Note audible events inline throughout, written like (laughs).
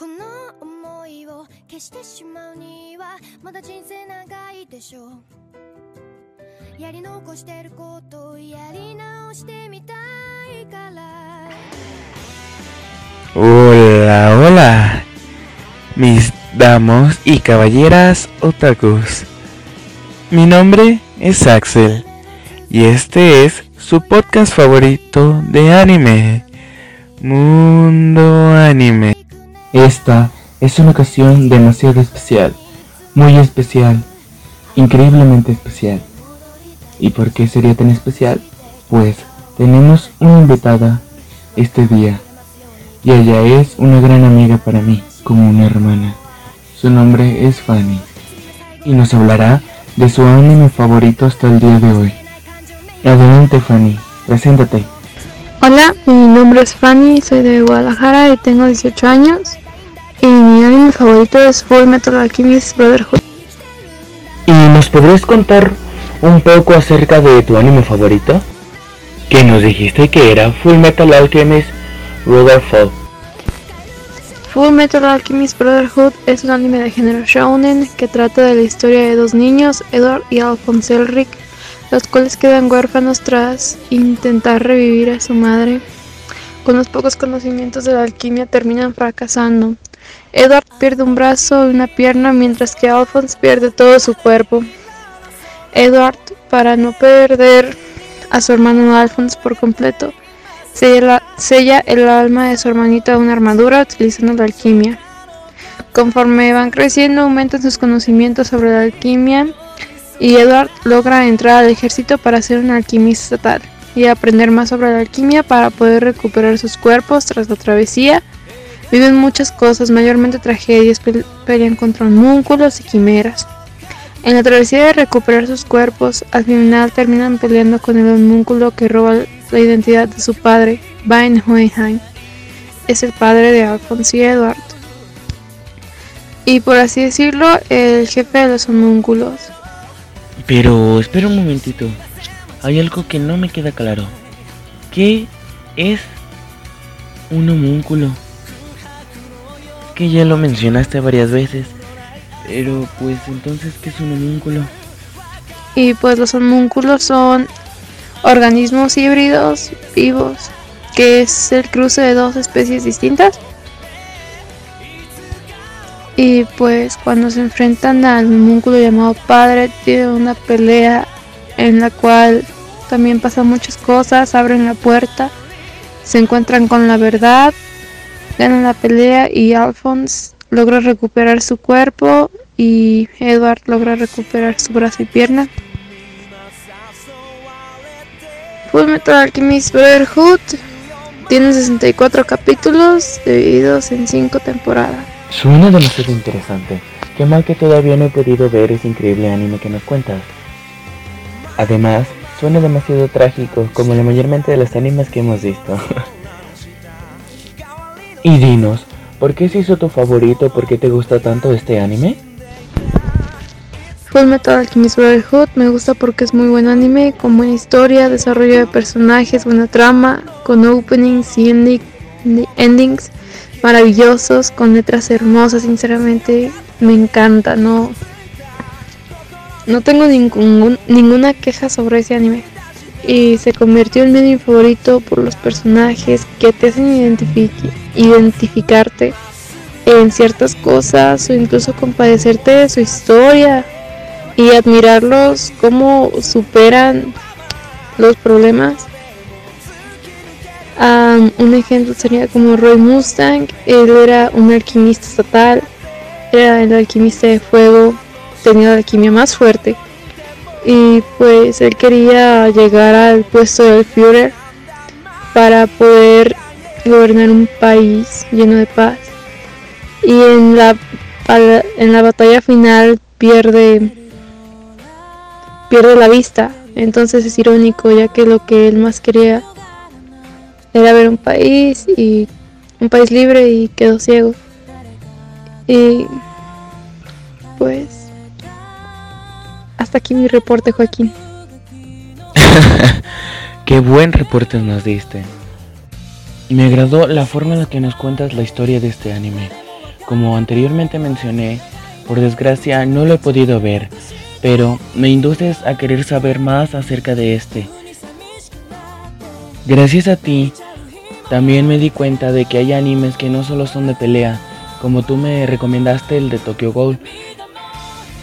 この思いを消してしまうにはまだ人生長いでしょうやり残してることをやり直してみたいから Hola, hola, mis damos y caballeras otakus. Mi nombre es Axel y este es su podcast favorito de anime, Mundo Anime. Esta es una ocasión demasiado especial, muy especial, increíblemente especial. ¿Y por qué sería tan especial? Pues tenemos una invitada este día y ella es una gran amiga para mí, como una hermana. Su nombre es Fanny y nos hablará de su anime favorito hasta el día de hoy. Adelante Fanny, preséntate. Hola, mi nombre es Fanny, soy de Guadalajara y tengo 18 años. Y mi anime favorito es Full Metal Alchemist Brotherhood. ¿Y nos podrías contar un poco acerca de tu anime favorito? Que nos dijiste que era Full Metal Alchemist Brotherhood. Full Metal Alchemist Brotherhood es un anime de género shounen que trata de la historia de dos niños, Edward y Alphonse Elric, los cuales quedan huérfanos tras intentar revivir a su madre. Con los pocos conocimientos de la alquimia terminan fracasando. Edward pierde un brazo y una pierna mientras que Alphonse pierde todo su cuerpo. Edward, para no perder a su hermano Alphonse por completo, sella, la- sella el alma de su hermanito a una armadura utilizando la alquimia. Conforme van creciendo, aumentan sus conocimientos sobre la alquimia y Edward logra entrar al ejército para ser un alquimista estatal y aprender más sobre la alquimia para poder recuperar sus cuerpos tras la travesía. Viven muchas cosas, mayormente tragedias, pe- pelean contra homúnculos y quimeras. En la travesía de recuperar sus cuerpos, al final terminan peleando con el homúnculo que roba la identidad de su padre, Bain Hohenheim. Es el padre de Alphonse y Edward. Y por así decirlo, el jefe de los homúnculos. Pero espera un momentito. Hay algo que no me queda claro. ¿Qué es un homúnculo? Que ya lo mencionaste varias veces. Pero pues entonces, ¿qué es un homúnculo? Y pues los homúnculos son organismos híbridos vivos, que es el cruce de dos especies distintas. Y pues cuando se enfrentan al homúnculo llamado padre, tienen una pelea en la cual también pasan muchas cosas, abren la puerta, se encuentran con la verdad, ganan la pelea y Alphonse logra recuperar su cuerpo y Edward logra recuperar su brazo y pierna. Full Metal Alchemist Brotherhood tiene 64 capítulos divididos en 5 temporadas. Suena demasiado interesante. Qué mal que todavía no he podido ver ese increíble anime que nos cuentas. Además, suena demasiado trágico, como la mayormente de los animes que hemos visto. (laughs) y dinos, ¿por qué se hizo tu favorito? ¿Por qué te gusta tanto este anime? Full Metal Alchemist Brotherhood me gusta porque es muy buen anime, con buena historia, desarrollo de personajes, buena trama, con openings y endi- endings maravillosos, con letras hermosas, sinceramente me encanta, no, no tengo ninguna queja sobre ese anime. Y se convirtió en anime favorito por los personajes que te hacen identifi- identificarte en ciertas cosas o incluso compadecerte de su historia y admirarlos cómo superan los problemas. Am, un ejemplo sería como Roy Mustang, él era un alquimista estatal, era el alquimista de fuego, tenía la alquimia más fuerte y pues él quería llegar al puesto del Führer para poder gobernar un país lleno de paz. Y en la en la batalla final pierde pierde la vista. Entonces es irónico ya que lo que él más quería era ver un país y un país libre y quedó ciego. Y pues hasta aquí mi reporte Joaquín (laughs) Qué buen reporte nos diste. Me agradó la forma en la que nos cuentas la historia de este anime. como anteriormente mencioné, por desgracia no lo he podido ver, pero me induces a querer saber más acerca de este. Gracias a ti, también me di cuenta de que hay animes que no solo son de pelea, como tú me recomendaste el de Tokyo Ghoul.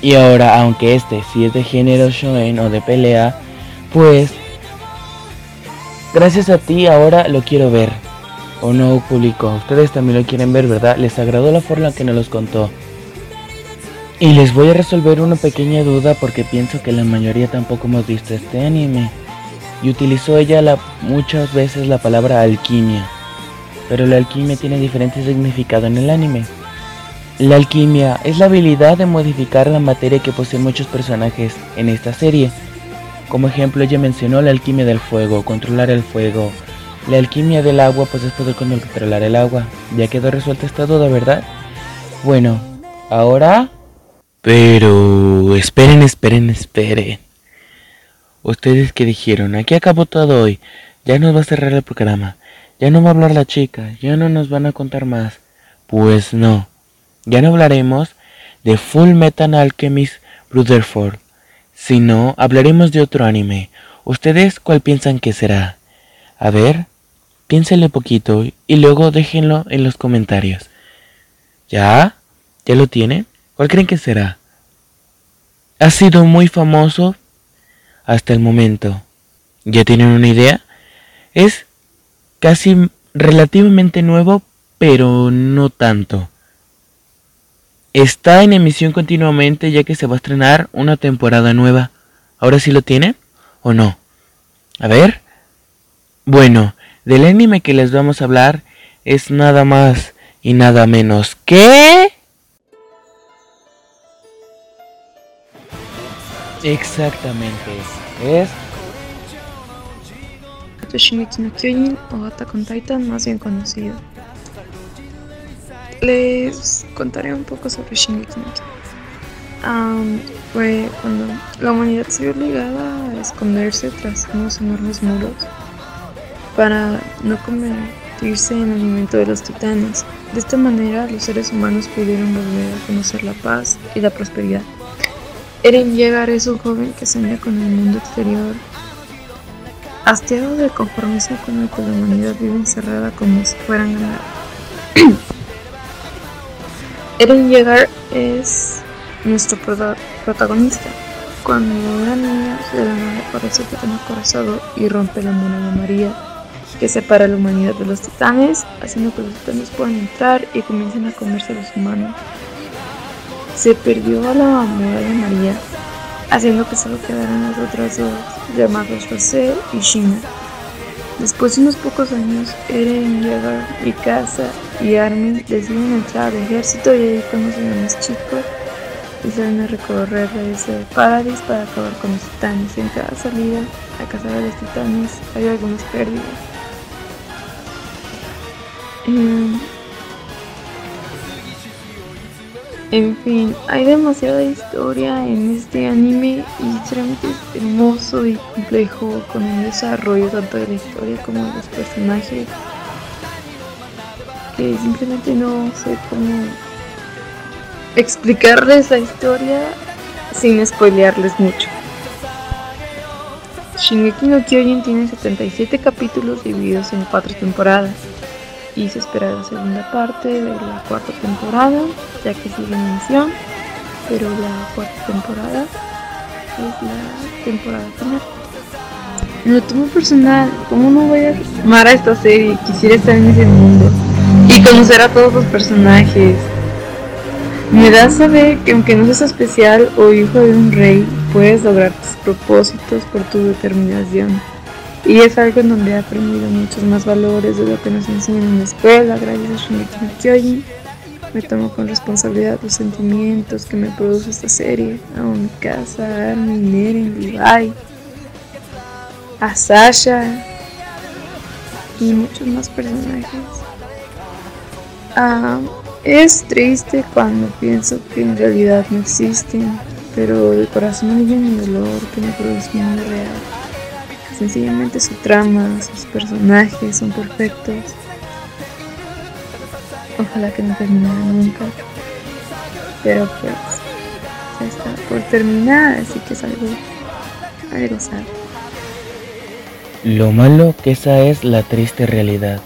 Y ahora, aunque este sí es de género shonen o de pelea, pues gracias a ti ahora lo quiero ver. O no público, ustedes también lo quieren ver, ¿verdad? Les agradó la forma que nos los contó. Y les voy a resolver una pequeña duda porque pienso que la mayoría tampoco hemos visto este anime. Y utilizó ella la, muchas veces la palabra alquimia. Pero la alquimia tiene diferente significado en el anime. La alquimia es la habilidad de modificar la materia que poseen muchos personajes en esta serie. Como ejemplo, ella mencionó la alquimia del fuego, controlar el fuego. La alquimia del agua, pues es poder controlar el agua. Ya quedó resuelta esta duda, ¿verdad? Bueno, ahora pero esperen, esperen, esperen. Ustedes que dijeron, aquí acabó todo hoy, ya nos va a cerrar el programa, ya no va a hablar la chica, ya no nos van a contar más. Pues no, ya no hablaremos de Full Metal Alchemist Brotherford, sino hablaremos de otro anime. ¿Ustedes cuál piensan que será? A ver, piénsenle poquito y luego déjenlo en los comentarios. ¿Ya? ¿Ya lo tienen? ¿Cuál creen que será? Ha sido muy famoso hasta el momento. ¿Ya tienen una idea? Es casi relativamente nuevo, pero no tanto. Está en emisión continuamente ya que se va a estrenar una temporada nueva. ¿Ahora sí lo tienen? ¿O no? A ver. Bueno, del anime que les vamos a hablar es nada más y nada menos que... Exactamente. Es no Kyojin o Attack Titan, más bien conocido. Les contaré un poco sobre Shingeki Kyojin. fue cuando la humanidad se vio obligada a esconderse tras unos enormes muros para no convertirse en alimento de los titanes. De esta manera, los seres humanos pudieron volver a conocer la paz y la prosperidad. Eren Yeager es un joven que sueña con el mundo exterior, hastiado de conformismo con el que la humanidad vive encerrada como si fueran ganados. Eren Yeager es nuestro protagonista. Cuando era niño, se le aparece que tiene acorazado y rompe la muralla María que separa a la humanidad de los titanes, haciendo que los titanes puedan entrar y comiencen a comerse a los humanos se perdió a la de María, haciendo que solo quedaran las otras dos, llamadas José y Shina. Después de unos pocos años, Eren, Yeager, Mikasa y Armin deciden entrar al ejército y ahí conocen a más chicos y salen a recorrer la isla de Paradis para acabar con los titanes. En cada salida a cazar a los titanes hay algunas pérdidas. En fin, hay demasiada historia en este anime y realmente es hermoso y complejo con el desarrollo tanto de la historia como de los personajes que simplemente no sé cómo explicarles la historia sin spoilearles mucho. Shingeki no Kyojin tiene 77 capítulos divididos en 4 temporadas y se espera la segunda parte de la cuarta temporada, ya que sigue en emisión, pero la cuarta temporada es la temporada final. En lo tomo personal, ¿cómo no voy a amar a esta serie? Quisiera estar en ese mundo y conocer a todos los personajes. Me da saber que aunque no seas especial o hijo de un rey, puedes lograr tus propósitos por tu determinación. Y es algo en donde he aprendido muchos más valores de lo que nos enseñan en la escuela, gracias a Shingeki no. Me tomo con responsabilidad los sentimientos que me produce esta serie. A mi casa, a Armin, Eren, Levi, a Sasha y muchos más personajes. Ah, es triste cuando pienso que en realidad no existen, pero de corazón hay un dolor que me produce muy real. Sencillamente su trama, sus personajes son perfectos. Ojalá que no termine nunca. Pero pues ya está por terminar, así que es algo, algo. Lo malo que esa es la triste realidad.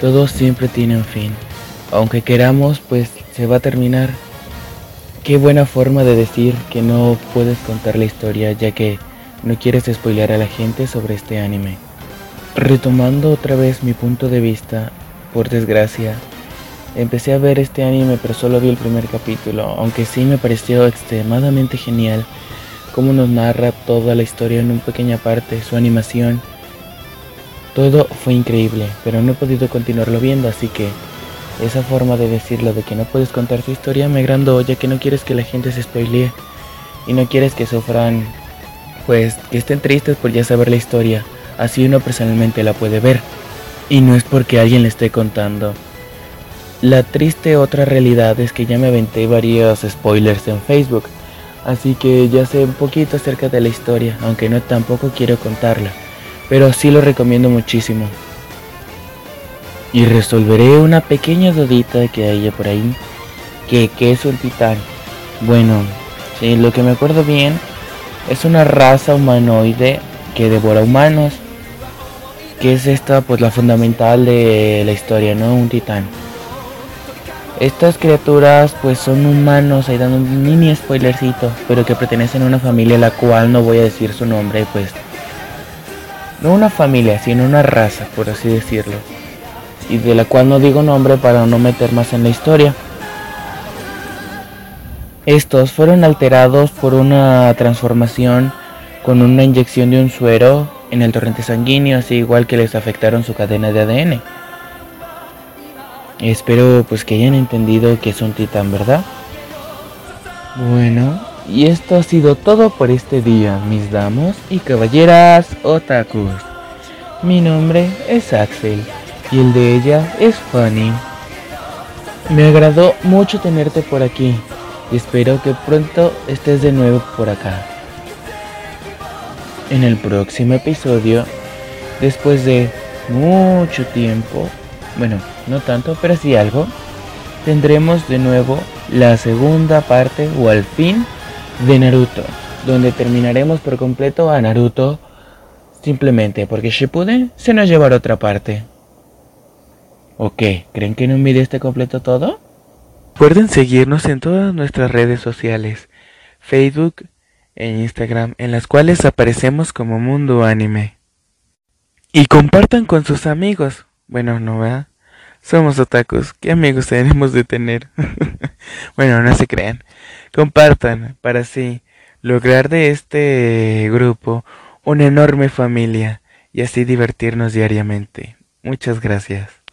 Todo siempre tiene un fin. Aunque queramos, pues se va a terminar. Qué buena forma de decir que no puedes contar la historia ya que no quieres spoilear a la gente sobre este anime. Retomando otra vez mi punto de vista, por desgracia, empecé a ver este anime pero solo vi el primer capítulo, aunque sí me pareció extremadamente genial cómo nos narra toda la historia en una pequeña parte, su animación. Todo fue increíble, pero no he podido continuarlo viendo, así que esa forma de decirlo de que no puedes contar tu historia me agrandó, ya que no quieres que la gente se spoilee y no quieres que sufran, pues que estén tristes por ya saber la historia. Así uno personalmente la puede ver. Y no es porque alguien le esté contando. La triste otra realidad es que ya me aventé varios spoilers en Facebook. Así que ya sé un poquito acerca de la historia, aunque no tampoco quiero contarla. Pero sí lo recomiendo muchísimo. Y resolveré una pequeña dudita que haya por ahí. Que, es un titán. Bueno, si lo que me acuerdo bien, es una raza humanoide que devora humanos que es esta pues la fundamental de la historia, ¿no? Un titán. Estas criaturas pues son humanos, ahí dando un mini spoilercito, pero que pertenecen a una familia la cual no voy a decir su nombre, pues no una familia, sino una raza, por así decirlo. Y de la cual no digo nombre para no meter más en la historia. Estos fueron alterados por una transformación con una inyección de un suero en el torrente sanguíneo, así igual que les afectaron su cadena de ADN. Espero pues que hayan entendido que es un titán, ¿verdad? Bueno, y esto ha sido todo por este día, mis damos y caballeras otakus. Mi nombre es Axel y el de ella es Fanny. Me agradó mucho tenerte por aquí y espero que pronto estés de nuevo por acá. En el próximo episodio, después de mucho tiempo, bueno, no tanto, pero sí algo, tendremos de nuevo la segunda parte o al fin de Naruto, donde terminaremos por completo a Naruto simplemente porque Shippuden se nos llevará otra parte. ¿O qué? ¿Creen que en un video esté completo todo? Recuerden seguirnos en todas nuestras redes sociales, Facebook, en Instagram en las cuales aparecemos como Mundo Anime. Y compartan con sus amigos. Bueno, no va. Somos otakus. ¿Qué amigos tenemos de tener? (laughs) bueno, no se crean. Compartan para así lograr de este grupo una enorme familia y así divertirnos diariamente. Muchas gracias.